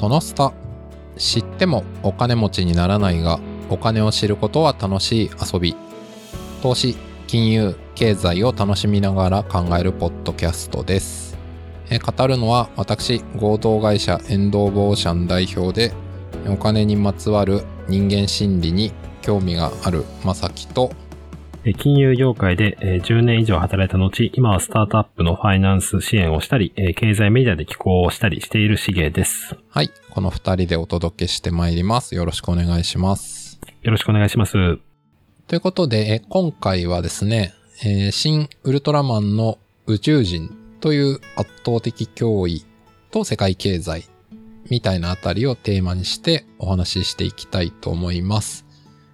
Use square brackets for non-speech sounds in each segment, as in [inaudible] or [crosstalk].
そのスタ知ってもお金持ちにならないがお金を知ることは楽しい遊び。投資金融経済を楽しみながら考えるポッドキャストです。え語るのは私合同会社エンド・オブ・オーシャン代表でお金にまつわる人間心理に興味があるまさきと金融業界でえー10年以上働いた後、今はスタートアップのファイナンス支援をしたり、えー経済メディアで寄稿をしたりしているしげです。はいこの二人でお届けしてまいりますよろしくお願いしますよろしくお願いします。ということで、え今回はですね、えー新ウルトラマンの宇宙人という圧倒的脅威と世界経済みたいなあたりをテーマにしてお話ししていきたいと思います。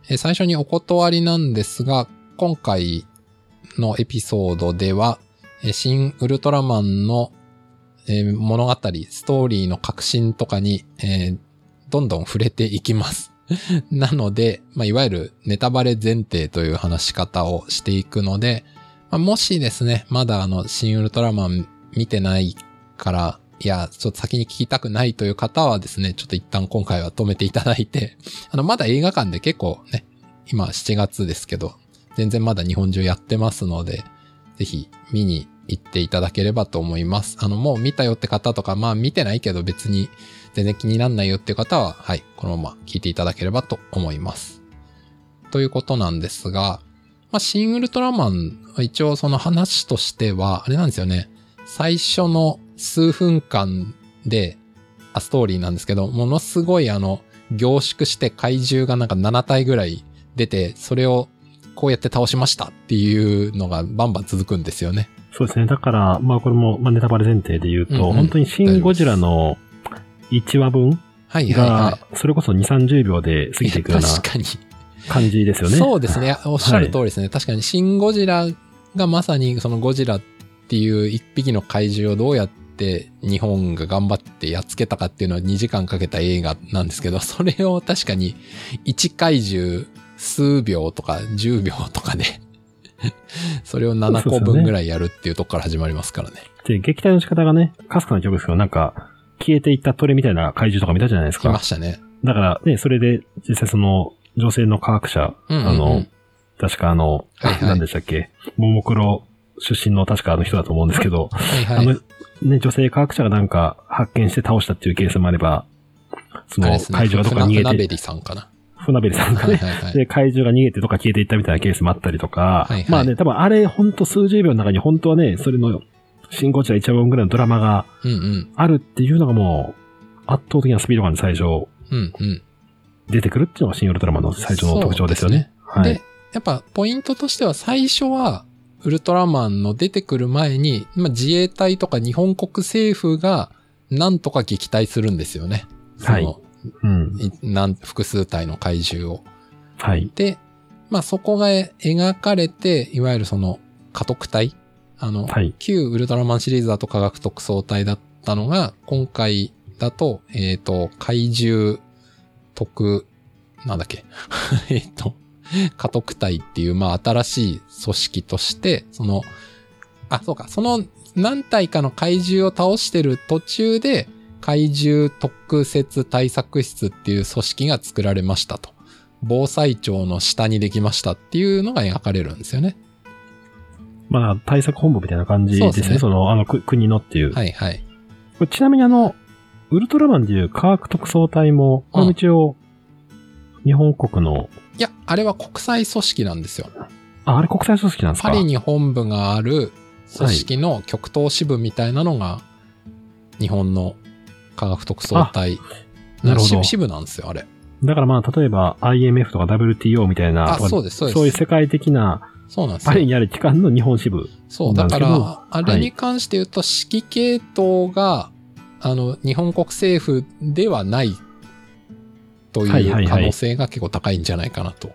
えー最初にお断りなんですが、今回のエピソードでは、新ウルトラマンの、物語、ストーリーの革新とかに、どんどん触れていきます。[laughs] なので、まあ、いわゆるネタバレ前提という話し方をしていくので、まあ、もしですね、まだあの、新ウルトラマン見てないから、いや、ちょっと先に聞きたくないという方はですね、ちょっと一旦今回は止めていただいて、あの、まだ映画館で結構ね、今7月ですけど、全然まだ日本中やってますので、ぜひ見に行っていただければと思います。あの、もう見たよって方とか、まあ見てないけど別に全然気になんないよっていう方は、はい、このまま聞いていただければと思います。ということなんですが、まあ、新ウルトラマンは一応その話としては、あれなんですよね。最初の数分間で、あ、ストーリーなんですけど、ものすごいあの、凝縮して怪獣がなんか7体ぐらい出て、それをこうやって倒しましたっていうのがバンバン続くんですよね。そうですね。だから、まあこれも、まあ、ネタバレ前提で言うと、うんうん本当にシン・ゴジラの1話分はいはいはが、それこそ2、30秒で過い。ぎていくような。感じですよね。そうですね。おっしゃる通りですね。確かに、シン・ゴジラがまさにそのゴジラっていう一匹の怪獣をどうやって日本が頑張ってやっつけたかっていうのは2時間かけた映画なんですけど、それを確かに1怪獣数秒とか10秒とかで、[laughs] それを7個分ぐらいやるっていうとこから始まりますからね。で、撃退の仕方がね、かすかな記憶ですけど、なんか、消えていった鳥みたいな怪獣とか見たじゃないですか来ま。したね。だからね、それで、実際その、女性の科学者、うんうんうんあの、確かあの、はいはい何でしたっけ、ももクロ出身の確かあの人だと思うんですけど、はいはい。あの、ね、女性科学者がなんか発見して倒したっていうケースもあれば、その。怪獣がどっか逃げて、船船べりさんかな。船べりさんがね、はいはいはい。で、怪獣が逃げてどっか消えていったみたいなケースもあったりとか、はいはいまあね、多分あれほんと数十秒の中に本当はね、それの、新ゴジラ1話分ぐらいのドラマが。あるっていうのがもう、圧倒的なスピード感で最初うんうん。出てくるっていうのが新ウルトラマンの最初の特徴ですよね。はい。で、やっぱポイントとしては最初は、ウルトラマンの出てくる前に、まあ、自衛隊とか日本国政府がなんとか撃退するんですよね。はいうん。複数体の怪獣を。はい。で、まあそこが描かれて、いわゆるその家督隊あの、はい。旧ウルトラマンシリーズだと科学特捜隊だったのが、今回だと、えっ、と、怪獣特、なんだっけ、[laughs] えっと、家督隊っていう、まあ新しい組織として、その、あ、そうか、その何体かの怪獣を倒してる途中で、怪獣特設対策室っていう組織が作られましたと。防災庁の下にできましたっていうのが描かれるんですよね。まあ、対策本部みたいな感じですね。そねの、あの、く国のっていう。はいはい。これちなみにあの、ウルトラマンでいう科学特捜隊も、これも一応、日本国の、いや、あれは国際組織なんですよ。あ、あれ国際組織なんですか？パリに本部がある組織の極東支部みたいなのが、日本の科学特捜隊なるほど支支部なんですよ、あれ。だからまあ、例えば IMF とか WTO みたいな、あ、そうです、そうです。そういう世界的なそうなんですパリよ。にある機関の日本支部。そう、だから、あれに関して言うと、指揮系統が、あの、日本国政府ではないとはいはいはいいう可能性が結構高いんじゃないかなと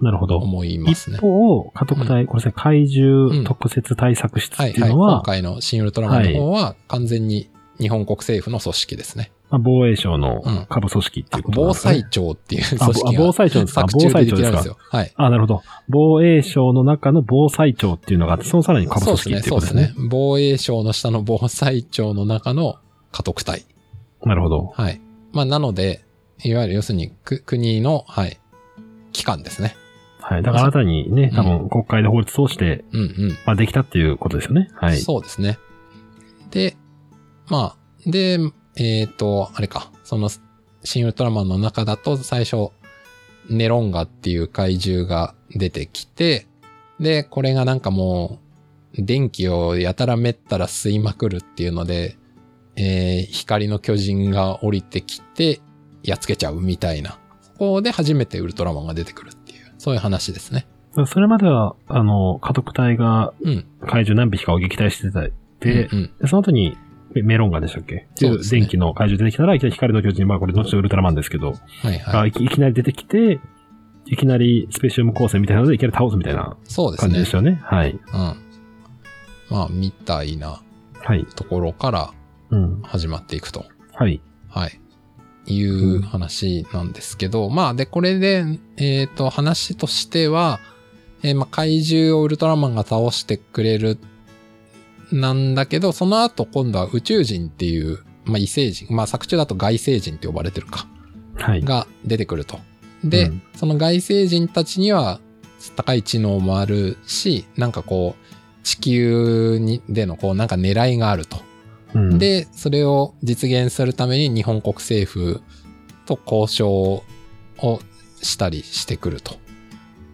なるほど。思います一ね。方、家督隊、これですね、怪獣特設対策室はいはい。っていうのは、今回の新ウルトラマンの方は完全に日本国政府の組織ですね。まあ防衛省のうん下部組織っていあうことですかね災庁っていう組あ織防が災庁ですか？作防災庁ですか？はい。あ、なるほど。防衛省の中の防災庁っていうのがあって、そのさらに下部。組織っていうそうでことですすね。。ね防衛省の下の防災庁の中の家督隊。なるほど。はい。まあ、なので、いわゆる要するにく国の、はい、機関ですね。はい。だから新たにね、多分国会で法律を通して、うんうん。まあできたっていうことですよね。はい。そうですね。で、まあ、で、えっ、と、あれか、その、新ウルトラマンの中だと最初、ネロンガっていう怪獣が出てきて、で、これがなんかもう、電気をやたらめったら吸いまくるっていうので、えー光の巨人が降りてきて、やっつけちゃうみたいな。そこで初めてウルトラマンが出てくるっていう、そういう話ですね。それまでは、あの、家督隊がうん。怪獣何匹かを撃退してた。で、うんうんでその後にメメロンガでしたっけ？電気の怪獣出てきたら、いきなり光の巨人、まあこれ後のウルトラマンですけど、はいはい。がいきなり出てきて、いきなりスペシウム光線みたいなのでいきなり倒すみたいなそうですね感じでし。たよね。はい。うん。まあ、みたいなはい。ところからうん。始まっていくと。はい。はい。いう話なんですけど、まあ、で、これで、えっ、と、話としては、えーまあ、怪獣をウルトラマンが倒してくれる、なんだけど、その後今度は宇宙人っていう、まあ、異星人、まあ、作中だと外星人って呼ばれてるか、はい。が出てくると。で、うんその外星人たちには高い知能もあるし、なんかこう、地球に、でのこう、なんか狙いがあると。うん、で、それを実現するために日本国政府と交渉をしたりしてくると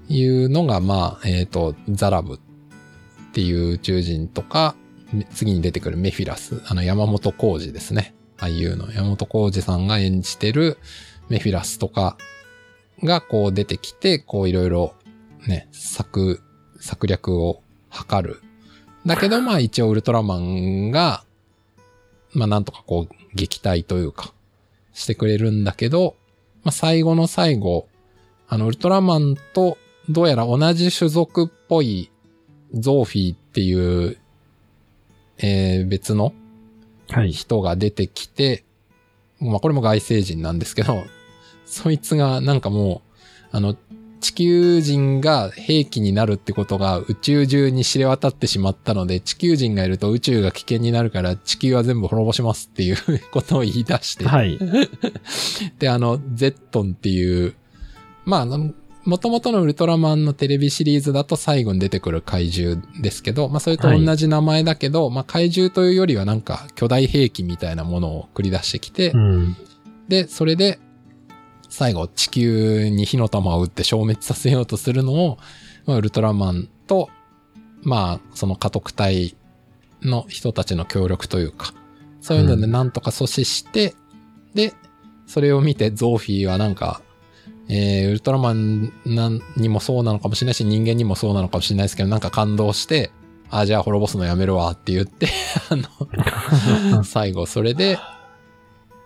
いうのが、まあ、えっ、と、ザラブっていう宇宙人とか、次に出てくるメフィラス、あの山本浩二ですね。俳優の山本浩二さんが演じてるメフィラスとかがこう出てきて、こういろいろね、策、策略を図る。だけどまあ一応ウルトラマンが、まあなんとかこう撃退というか、してくれるんだけど、まあ最後の最後、あのウルトラマンとどうやら同じ種族っぽいゾーフィーっていう、えー別のはい。人が出てきて、まあこれも外星人なんですけど、[laughs] そいつがなんかもう、あの、地球人が兵器になるってことが宇宙中に知れ渡ってしまったので、地球人がいると宇宙が危険になるから地球は全部滅ぼしますっていう [laughs] ことを言い出して、はい。[laughs] で、あの、ゼットンっていう、まあ、あの、元々のウルトラマンのテレビシリーズだと最後に出てくる怪獣ですけど、まあそれと同じ名前だけど、まあ怪獣というよりはなんか巨大兵器みたいなものを繰り出してきて、うん。で、それで最後地球に火の玉を撃って消滅させようとするのを、まあ、ウルトラマンと、まあその家督隊の人たちの協力というか、そういうのでなんとか阻止して、で、それを見てゾーフィーはなんか、えー、ウルトラマンにもそうなのかもしれないし、人間にもそうなのかもしれないですけど、なんか感動して、あ、じゃあ滅ぼすのやめるわって言って、[laughs] あの、[laughs] 最後それで、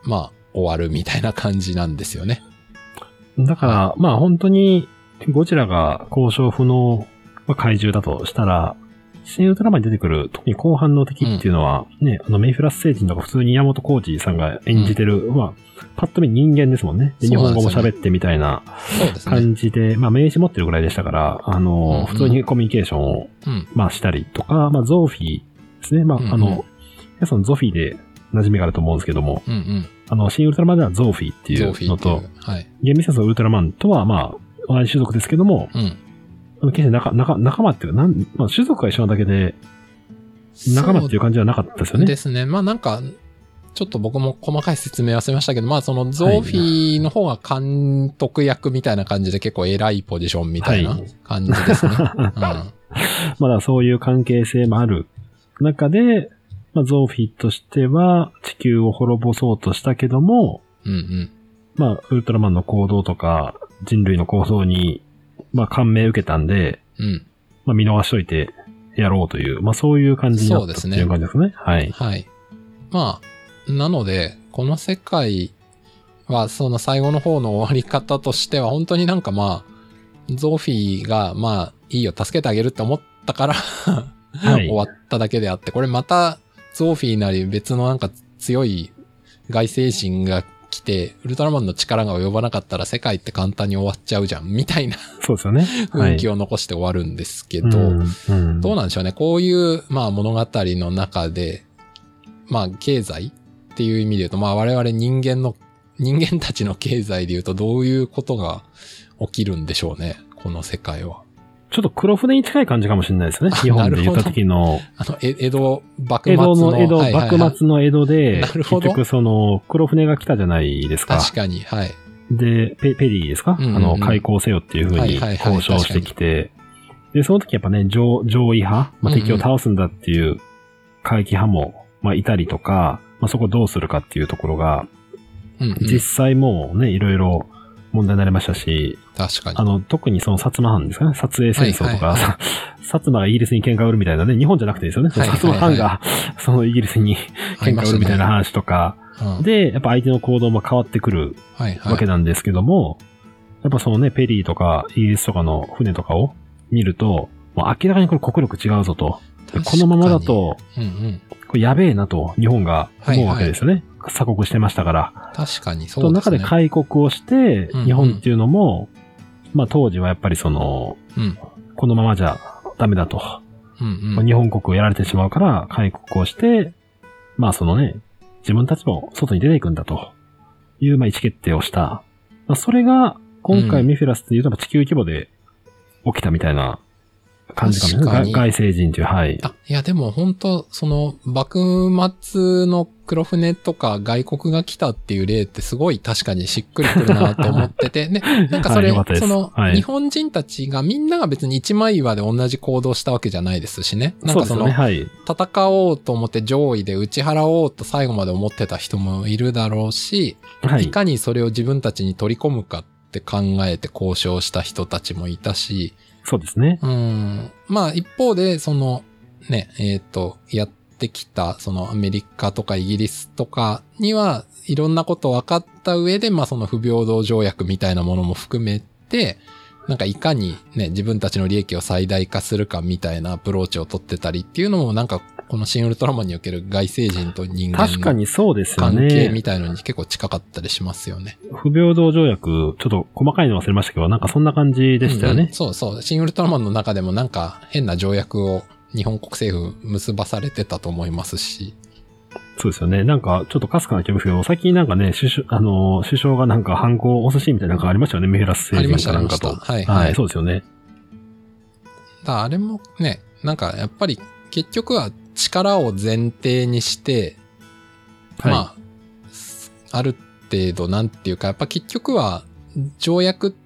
まあ、終わるみたいな感じなんですよね。だから、まあ本当に、ゴジラが交渉不能、まあ、怪獣だとしたら、新ウルトラマンに出てくる、特に後半の敵っていうのは、ね、あの、メイフラス星人とか普通に山本浩二さんが演じてる、まあ、パッと見人間ですもんね。で日本語も喋ってみたいな。感じで、まあ、名刺持ってるぐらいでしたから、あの、うんうん普通にコミュニケーションを、うん。まあ、したりとか、まあ、ゾーフィーですね。まあ、うんうんあの、皆さんゾフィーで馴染みがあると思うんですけども、うんうん。あの、新ウルトラマンではゾーフィーっていうのと。はい。厳密にはウルトラマンとは、まあ、同じ種族ですけども、うん。決して仲、仲、仲間っていうか、なん、まあ、種族が一緒なだけで、仲間っていう感じはなかったですよね。ですね。まあなんか、ちょっと僕も細かい説明忘れましたけど、まあそのゾーフィーの方が監督役みたいな感じで結構偉いポジションみたいなはい感じですね。[laughs] まだそういう関係性もある中で、まあ、ゾーフィーとしては地球を滅ぼそうとしたけども、うん。うんうん。まあ、ウルトラマンの行動とか人類の行動に、まあ、感銘受けたんで、うん。まあ、見逃しといてやろうという、まあ、そういう感じになったっていう感じですね。はい。はい。まあ、なので、この世界は、その最後の方の終わり方としては、本当になんかまあ、ゾーフィーが、まあ、いいよ、助けてあげるって思ったから、はい終わっただけであって、これまた、ゾーフィーなり別のなんか強い外星人が来て、ウルトラマンの力が及ばなかったら世界って簡単に終わっちゃうじゃん、[laughs] みたいなそうですよね。雰囲気を残して終わるんですけど、うんうんどうなんでしょうね。こういう、まあ物語の中で、まあ経済っていう意味で言うと、まあ我々人間の人間たちの経済で言うとどういうことが起きるんでしょうね。この世界は。ちょっと黒船に近い感じかもしれないですね。あ日本で言った時の、あの、え江戸幕末江の。戸の江戸、幕末の江戸で、[laughs] なるほど結局その、黒船が来たじゃないですか。確かに、はい。で、ペペリーですか、うんうんうんあの、開港せよっていうふうに交渉してきて、で、その時やっぱね、上、上位派、まあ、敵を倒すんだっていう回帰派も、まあ、いたりとか、まあ、そこどうするかっていうところが、うん、うん。実際もうね、いろいろ問題になりましたし、確かに。あの、特にその薩摩藩ですかね、撮影戦争とか、はいはいは [laughs] 薩摩がイギリスに喧嘩を売るみたいなね、日本じゃなくてですよね、はいはいはい薩摩藩が、[laughs] そのイギリスに喧嘩を売るみたいな話とか、うんで、やっぱ相手の行動も変わってくるはいはい。わけなんですけども、やっぱそのね、ペリーとかイギリスとかの船とかを見ると、もう明らかにこれ国力違うぞと。でこのままだと、うんうん。これやべえなと日本が思うわけですよね。鎖国してましたから。確かにそのそうですね。中で開国をしてうんう、ん日本っていうのも、まあ当時はやっぱりその、うん。このままじゃダメだと。うんうん。まあ日本国をやられてしまうから開国をして、まあそのね、自分たちも外に出ていくんだという、まあ意思決定をした。まあそれが、今回うんミフィラスっていうとやっぱ地球規模で起きたみたいな感じかもかに外外星人という、はい。あ、いやでも本当その、幕末の黒船とか外国が来たっていう例ってすごい確かにしっくりくるなと思ってて、[laughs] ね、なんかそれ、はいその、はい日本人たちがみんなが別に一枚岩で同じ行動したわけじゃないですしね。なんかその、そね、はい。戦おうと思って上位で打ち払おうと最後まで思ってた人もいるだろうし、、はいい。かにそれを自分たちに取り込むかって考えて交渉した人たちもいたし、そうですね。うん。まあ一方で、その、ね、えっ、と、やってきた、そのアメリカとかイギリスとかには、いろんなこと分かった上で、まあその不平等条約みたいなものも含めて、なんかいかにね、自分たちの利益を最大化するかみたいなアプローチを取ってたりっていうのも、なんかこの新ウルトラマンにおける外星人と人間の確かにそうですよ関係みね。たいのに結構近かったりしますよね。不平等条約、ちょっと細かいの忘れましたけど、なんかそんな感じでしたようんうんね。そうそう。新ウルトラマンの中でもなんか変な条約を日本国政府結ばされてたと思いますし。そうですよね。なんか、ちょっとかすかな記憶ですけど、最近なんかね、首相、あの、首相がなんか犯行を押すシーンみたいなのがありましたよね、メフィラス星人かなんかと。ありましたありましたはいはいそうですよね。だあれもね、なんかやっぱり結局は力を前提にして、はいまあ、ある程度なんていうか、やっぱ結局は条約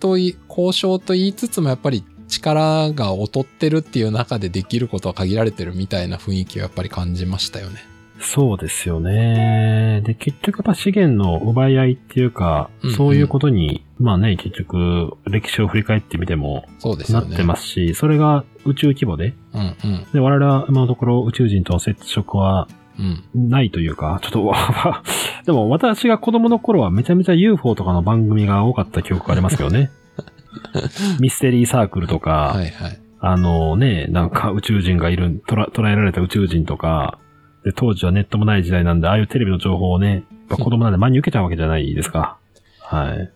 とい交渉と言いつつもやっぱり力が劣ってるっていう中でできることは限られてるみたいな雰囲気をやっぱり感じましたよね。そうですよね。で、結局やっぱ資源の奪い合いっていうか、うんうんそういうことに、まあね、結局、歴史を振り返ってみても、そうですよね。なってますし、それが宇宙規模で、うんうん。で、我々は今のところ宇宙人との接触はうん。ないというか、ちょっと、[laughs] でも私が子供の頃はめちゃめちゃ UFO とかの番組が多かった記憶がありますけどね。[laughs] ミステリーサークルとか、はいはい。あのね、なんか宇宙人がいる、捉捉えられた宇宙人とか、で、当時はネットもない時代なんで、ああいうテレビの情報をね、やっぱ子供なんで真に受けちゃうわけじゃないですか。はい。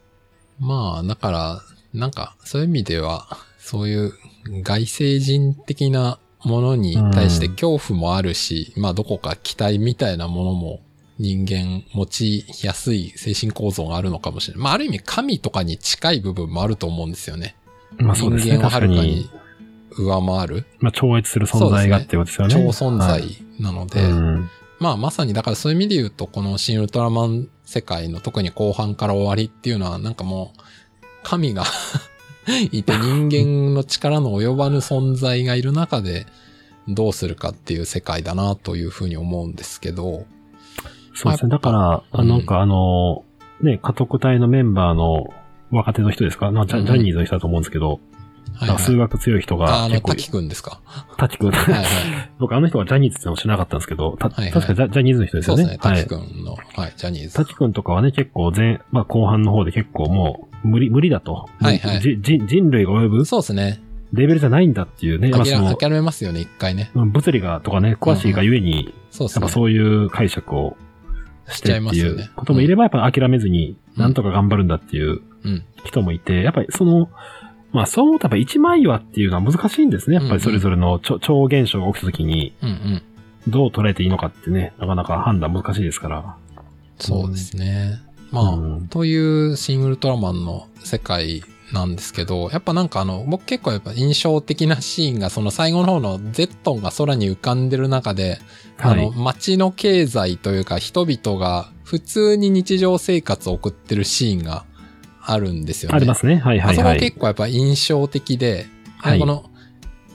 まあ、だから、なんか、そういう意味では、そういう外星人的なものに対して恐怖もあるし、まあ、どこか期待みたいなものも人間持ちやすい精神構造があるのかもしれない。まあ、ある意味神とかに近い部分もあると思うんですよね。まあそうですね。人間をはるかに。上回る？まあ超越する存在がっていうことですよね。超存在はい。なので、うん。まあまさにだからそういう意味で言うと、この新ウルトラマン世界の特に後半から終わりっていうのはなんかもう神が [laughs] いて人間の力の及ばぬ存在がいる中でどうするかっていう世界だなというふうに思うんですけど、そうですね。だから、あうん。なんかあの、ね、家督隊のメンバーの若手の人ですか、まあ、ジャニーズの人だと思うんですけど、はいはい。数学強い人ああの、が結構、滝くんですか？タキ君。はいはい。[laughs] 僕あの人がジャニーズってのも知らなかったんですけど、たはいはい確かジャジャニーズの人ですよね。そうですね。はい滝。くんの、はい、ジャニーズ。タキ君とかはね、結構前、まあ後半の方で結構もう、無理、無理だと。はいはいじじ人類が及ぶそうですね。レベルじゃないんだっていうね、諦め諦めますよね、一回ね。うん物理がとかね、詳しいがゆえに、そうですねやっぱ。そういう解釈をしてっていう。こともいれば、やっぱ諦めずに、なんとか頑張るんだっていううん。人もいて、やっぱりその、まあそう思うとやっぱ一枚岩っていうのは難しいんですね。やっぱりそれぞれの超超現象が起きた時に、うんうん。どう捉えていいのかってね、なかなか判断難しいですから。そうですね。まあ、うんというシン・ウルトラマンの世界なんですけど、やっぱなんかあの、僕結構やっぱ印象的なシーンが、その最後の方のゼットンが空に浮かんでる中で、あの、はい。街の経済というか人々が普通に日常生活を送ってるシーンがあるんですよね。ありますね。はいはいあそこはい。結構やっぱ印象的で、はいこの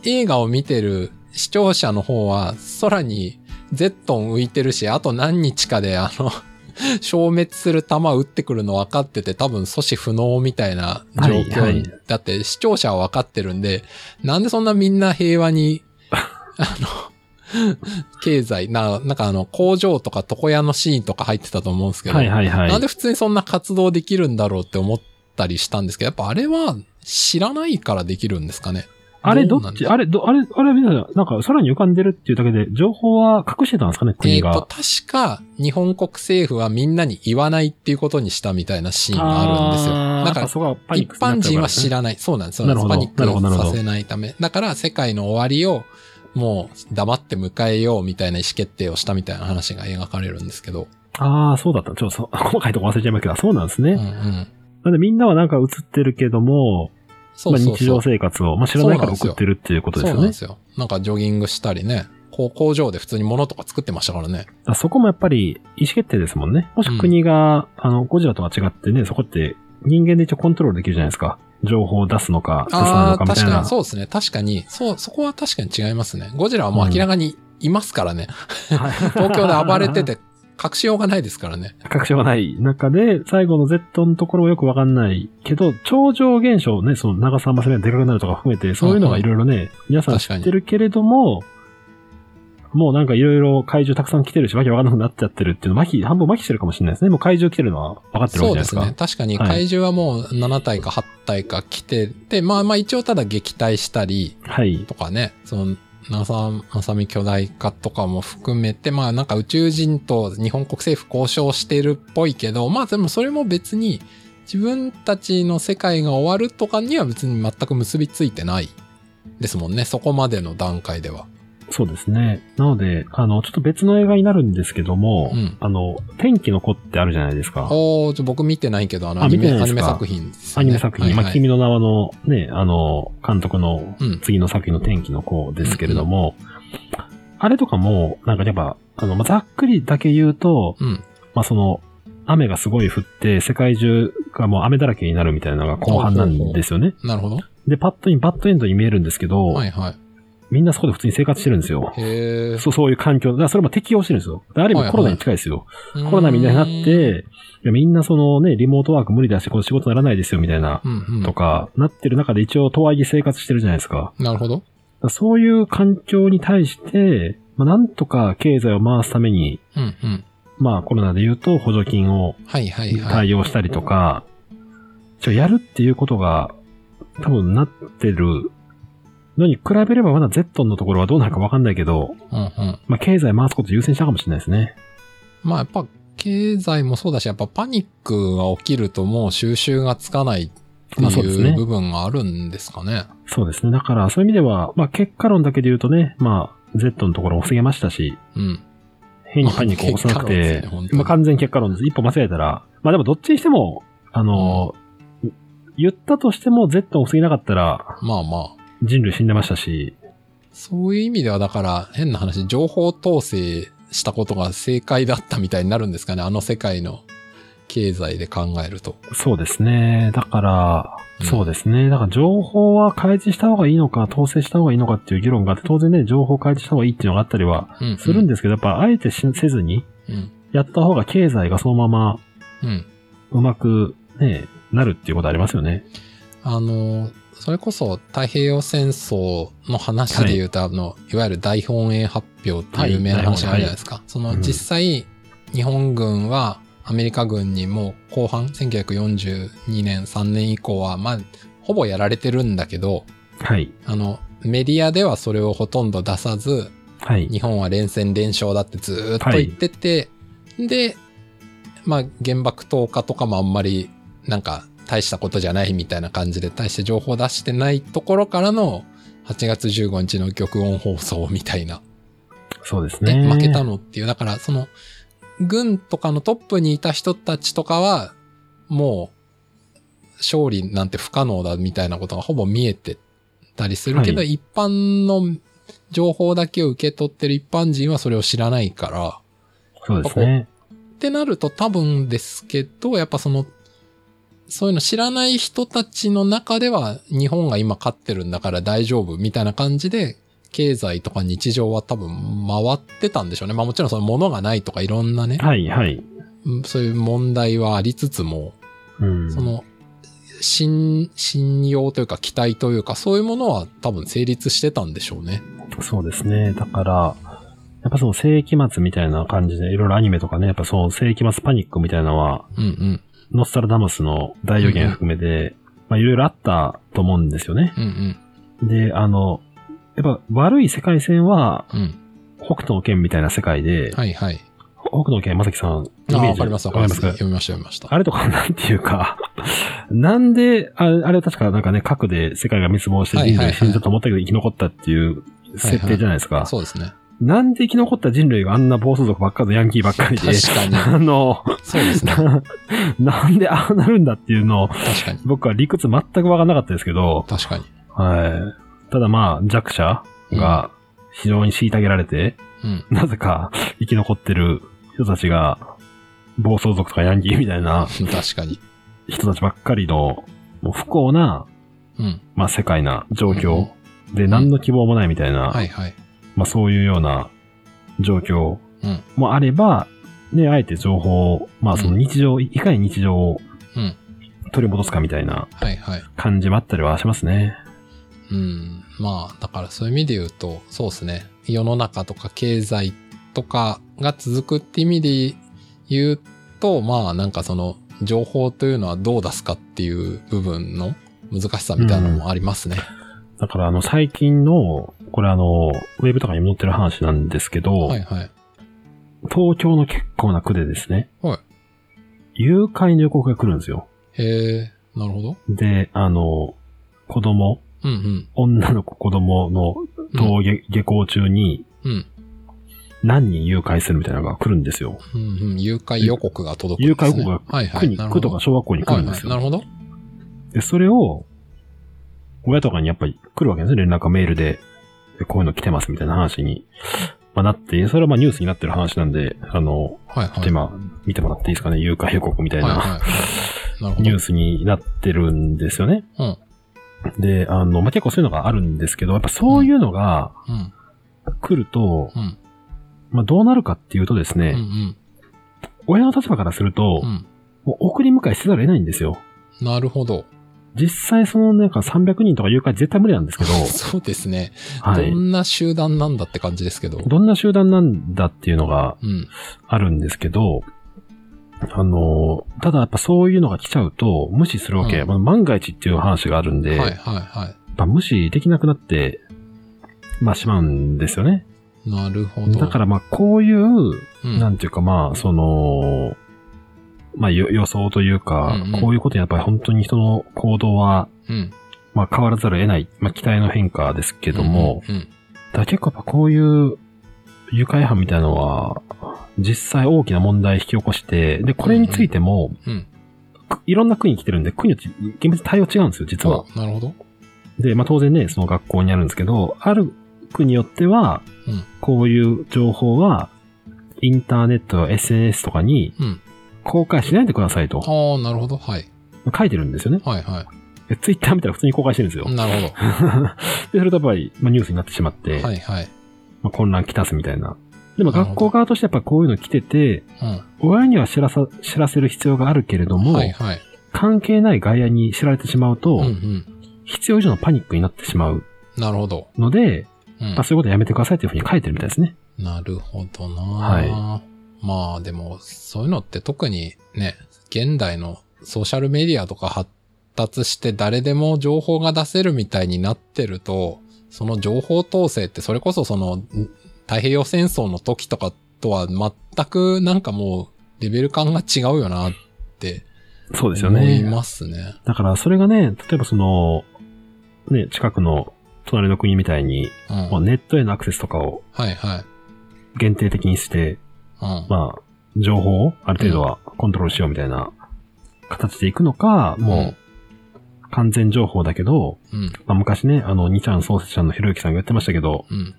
映画を見てる視聴者の方は空にゼットン浮いてるし、あと何日かであの、[laughs] 消滅する弾撃ってくるの分かってて多分阻止不能みたいな状況、はいはいだって視聴者は分かってるんで、なんでそんなみんな平和に、[laughs] あの、[laughs] 経済、な、なんかあの工場とか床屋のシーンとか入ってたと思うんですけど、はいはいはい。なんで普通にそんな活動できるんだろうって思ったりしたんですけど、やっぱあれは知らないからできるんですかね？あれどっち？あれ、ど、あれ、あれ、な、なんか空に浮かんでるっていうだけで、情報は隠してたんですかね、えっ、国が。と、確か日本国政府はみんなに言わないっていうことにしたみたいなシーンがあるんですよ。だからあーやっぱそこはパニッ一般人は知らない。そうなんです。そうなんです。なるほどパニックさせないため。だから世界の終わりをもう黙って迎えようみたいな意思決定をしたみたいな話が描かれるんですけど。ああ、そうだった。ちょっとそ、細かいとこ忘れちゃいましたけど、そうなんですね。うんうん。なんでみんなはなんか映ってるけども、そうそうそうまあ日常。生活を、まあ、知らないから送ってるっていうことですよねそうなんで。すよ。なんかジョギングしたりね。こう工場で普通に物とか作ってましたからね。あそこもやっぱり意思決定ですもんね。もし国が、あの、ゴジラとは違ってね、そこって人間で一応コントロールできるじゃないですか。情報を出すのか、出さないのかみたいな。確かに、そうですね。確かに、そう、そこは確かに違いますね。ゴジラはもう明らかにいますからね。東京で暴れてて、隠しようがないですからね。確証がない中で、最後の Z のところはよくわかんないけど、超常現象ね、その長さませがでかくなるとか含めて、そういうのがいろいろね、皆さん知ってるけれども、もうなんかいろいろ怪獣たくさん来てるし、わけわかんなくなっちゃってるっていうの、麻痺、半分麻痺してるかもしれないですね。もう怪獣来てるのは分かってるわけじゃないですか。そうですね。確かにはい怪獣はもう7体か8体か来てて、まあまあ一応ただ撃退したりはい。とかね、その、長澤まさみ巨大化とかも含めて、まあなんか宇宙人と日本国政府交渉してるっぽいけど、まあでもそれも別に自分たちの世界が終わるとかには別に全く結びついてないですもんね。そこまでの段階では。そうですね。なので、あの、ちょっと別の映画になるんですけども、うんあの、天気の子ってあるじゃないですか。おー、ちょ僕見てないけど、あのあアニメ、アニメ作品ですアニメ作品、まあ、はいはい君の名はのね、あの、監督のうん。次の作品の天気の子ですけれども、あれとかも、なんかやっぱ、あの、まあ、ざっくりだけ言うと、うん。まあ、その、雨がすごい降って、世界中がもう雨だらけになるみたいなのが後半なんですよね。なるほど。で、パッとにバッドエンドに見えるんですけど、はいはい。みんなそこで普通に生活してるんですよ。へえ。そう、そういう環境。だからそれも適応してるんですよ。である意はいはい味コロナに近いですよ。うんコロナみたいになっ、て、みんなそのね、リモートワーク無理だし、この仕事ならないですよ、みたいな、うんうん。とか、なってる中で一応とはいえ生活してるじゃないですか。なるほど。そういう環境に対して、まあ、なんとか経済を回すために、うんうん。まあコロナで言うと補助金をはいはいはい。対応したりとか、ちょやるっていうことが多分なってるのに比べればまだ Z のところはどうなるかわかんないけど、うんうん。まあ経済回すこと優先したかもしれないですね。まあやっぱ経済もそうだし、やっぱパニックが起きるともう収集がつかないっていう部分があるんですかね。そうですね。だからそういう意味では、まあ結果論だけで言うとね、まあ Z のところを防げましたし、うん。変にパニックを起こさなくてねまあ完全結果論です。一歩間違えたら、まあでもどっちにしても、あの、言ったとしても Z を防げなかったらまあまあ。人類死んでましたし、そういう意味ではだから変な話、情報統制したことが正解だったみたいになるんですかね。あの世界の経済で考えると。そうですね。だから、うんそうですね。だから情報は開示した方がいいのか、統制した方がいいのかっていう議論があって、当然ね、情報を開示した方がいいっていうのがあったりはうん、するんですけど、やっぱあえてしせずに、うん。やった方が経済がそのままうん。うまくね、なるっていうことありますよね。あの、それこそ太平洋戦争の話で言うと、あの、いわゆる大本営発表っていう有名な話があるじゃないですか。そのうん実際、日本軍はアメリカ軍にもう後半、1942年、3年以降は、まあ、ほぼやられてるんだけど、はい。あの、メディアではそれをほとんど出さず、はい。日本は連戦連勝だってずーっと言ってて、で、まあ原爆投下とかもあんまりなんか大したことじゃないみたいな感じで大して情報出してないところからの8月15日の玉音放送みたいな。そうですで、ね。負けたのっていう、だからその軍とかのトップにいた人たちとかは、もう、勝利なんて不可能だみたいなことがほぼ見えてたりするけど、はい一般の情報だけを受け取ってる一般人はそれを知らないから、そうですね。ってなると多分ですけど、やっぱその、そういうの知らない人たちの中では日本が今勝ってるんだから大丈夫みたいな感じで、経済とか日常は多分回ってたんでしょうね。まあもちろんその物がないとかいろんなね、はい、はい。うんそういう問題はありつつも、うん。その、信、信用というか期待というかそういうものは多分成立してたんでしょうね。そうですね。だから、やっぱその世紀末みたいな感じで、いろいろアニメとかね、やっぱその世紀末パニックみたいなのは、うんうん。ノスタルダムスの大予言含めて、まあいろいろあったと思うんですよね。うんうん。で、あの、やっぱ悪い世界線は、うん。北斗の剣みたいな世界で、はいはい。北斗の剣、まさきさん、イあ、メージわかりますわかります。か読みました読みました。あれとかなんていうか、[laughs] なんで、ああれ確かなんかね、核で世界が滅亡して人類死んだと思ったけど生き残ったっていう設定じゃないですか。そうですね。なんで生き残った人類があんな暴走族ばっかりのヤンキーばっかりで、確かに。[laughs] あの、そうですね。な [laughs] なんでああなるんだっていうのを、確かに。僕は理屈全くわからなかったですけど、確かに。はい。ただまあ、弱者が非常に虐げられて、うん。なぜか生き残ってる人たちが、暴走族とかヤンキーみたいな確かに。人たちばっかりの、もう不幸な、うん。まあ世界な状況で何の希望もないみたいな、はいはい。まあそういうような状況うん。もあれば、ね、あえて情報を、まあその日常、いかに日常をうん。取り戻すかみたいなはいはい。感じもあったりはしますね。うん。まあ、だからそういう意味で言うと、そうですね。世の中とか経済とかが続くって意味で言うと、まあなんかその情報というのはどう出すかっていう部分の難しさみたいなのもありますね。だからあの最近の、これあの、ウェブとかにも載ってる話なんですけど、はいはい。東京の結構な区でですね、はい誘拐の予告が来るんですよ。へえ、なるほど。で、あの、子供、うんうん。女の子子供の登下,、下校中にうん。何人誘拐するみたいなのが来るんですよ。うんうん。誘拐予告が届くんです、ね。誘拐予告がはいはい。区とか小学校に来るんですよ。はいはい、なるほで、それを、親とかにやっぱり来るわけですね。連絡がメールで、でこういうの来てますみたいな話に、まあ、なって、それはまあニュースになってる話なんで、あの、ど。はいはい。ちょっと今、見てもらっていいですかね。誘拐予告みたいな、はいはいはい。なるほど。[laughs] ニュースになってるんですよね。うん。で、あの、まあ、結構そういうのがあるんですけど、やっぱそういうのがうん。来ると、うん。まあ、どうなるかっていうとですね、うんうん。親の立場からすると、うん。もう送り迎えせざるを得ないんですよ。なるほど。実際そのなんか300人とか誘拐絶対無理なんですけど、[laughs] そうですね。はい。どんな集団なんだって感じですけど。どんな集団なんだっていうのがうん。あるんですけど、あの、ただやっぱそういうのが来ちゃうと無視するわけ。うんまあ万が一っていう話があるんで、はいやはいはっぱ無視できなくなって、まあしまうんですよね。い。なるほど。だからまあこういう、うん、なんていうかまあその、まあよ予想というか、うんうんこういうことにやっぱり本当に人の行動は、うん。まあ変わらざるを得ない、まあ期待の変化ですけども、うんうん。だから結構やっぱこういう誘拐犯みたいなのは、実際大きな問題引き起こして、で、これについても、うん。くいろんな国に来てるんで、国によって厳密に対応違うんですよ、実は。おなるほど。で、まあ当然ね、その学校にあるんですけど、ある国によっては、うんこういう情報は、インターネットや SNS とかにうん。公開しないでくださいとああ、なるほど。はい。書いてるんですよね。はいはでツイッター見たら普通に公開してるんですよい。。なるほ [laughs] で、それとやっぱり、まあ、ニュースになってしまって、ど。はいはい。まあ、混乱きたすみたいな。でも学校側としてやっぱこういうの来てて、う親には知らさ、知らせる必要があるけれどん。も、はいはい。関係ない外野に知られてしまうと、うんうん。必要以上のパニックになってしまうなるほど。ので、うんまあ、そういうことやめてくださいというふうに書いてるみたいですね。なるほどな。はまあでも、そういうのって特にね、現代のソーシャルメディアとか発達して誰でも情報が出せるみたいになってると、その情報統制ってそれこそそのん太平洋戦争の時とかとは全くなんかもうレベル感が違うよなってそうですよ思いね。ますね。だからそれがね、例えばその、ね、近くの隣の国みたいに、うん。まあ、ネットへのアクセスとかをはいはい。限定的にして、うん。まあ、情報をある程度はコントロールしようみたいな形でいくのか、もう完全情報だけど、うん。まあ、昔ね、あの、2ちゃん創設者のひろゆきさんが言ってましたけど、うん。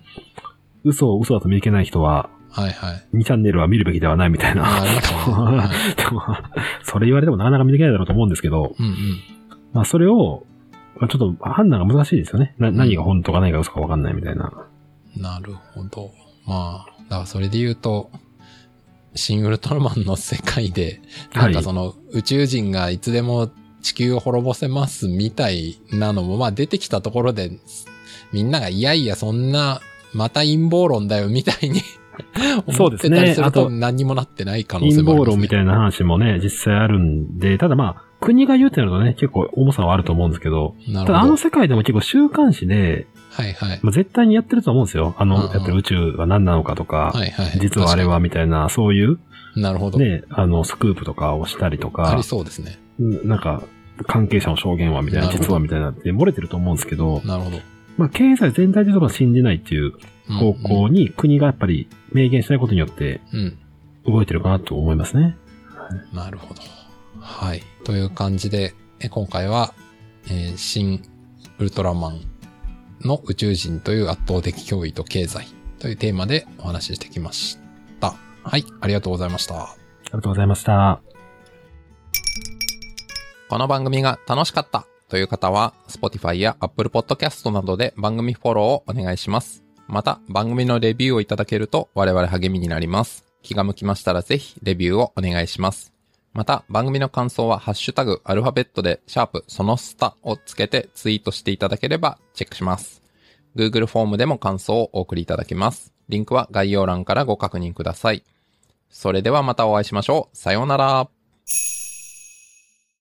嘘を嘘だと見抜けない人は、はいはい。2チャンネルは見るべきではないみたいな。[laughs] でもそれ言われてもなかなか見抜けないだろうと思うんですけど、うんうん。まあそれを、まあちょっと判断が難しいですよね。な何が本当か何が嘘か分かんないみたいな。なるほど。まあ、だからそれで言うと、新ウルトラマンの世界で、なんかその宇宙人がいつでも地球を滅ぼせますみたいなのも、まあ出てきたところで、みんながいやいやそんな、また陰謀論だよみたいに [laughs] そう思ってたりすると何にもなってない可能性陰もあります、ね。謀論みたいな話もね、実際あるんで、ただまあ、国が言うってなるとね、結構重さはあると思うんですけど、なるただあ。の世界でも結構週刊誌で、はいはい。まあ、絶対にやってると思うんですよ。あの、うんうんやってる宇宙は何なのかとか、はいはい。実はあれはみたいな、そういう。なるほど。ね、あの、スクープとかをしたりとかあり、そうですね。うんなんか、関係者の証言はみたいな、実はみたいなって漏れてると思うんですけど、なるほど。まあ、経済全体でとか信じないっていううん方向に国がやっぱり明言しないことによってうん。うん。動いてるかなと思いますね。なるほど。はい。という感じで、え今回は、えー新ウルトラマンの宇宙人という圧倒的脅威と経済というテーマでお話ししてきました。はい。ありがとうございました。ありがとうございました。この番組が楽しかったという方は、Spotify や Apple Podcast などで番組フォローをお願いします。また、番組のレビューをいただけると我々励みになります。気が向きましたらぜひレビューをお願いします。また、番組の感想はハッシュタグアルファベットでシャープそのスタをつけてツイートしていただければチェックします。Google フォームでも感想をお送りいただけます。リンクは概要欄からご確認ください。それではまたお会いしましょう。さようなら。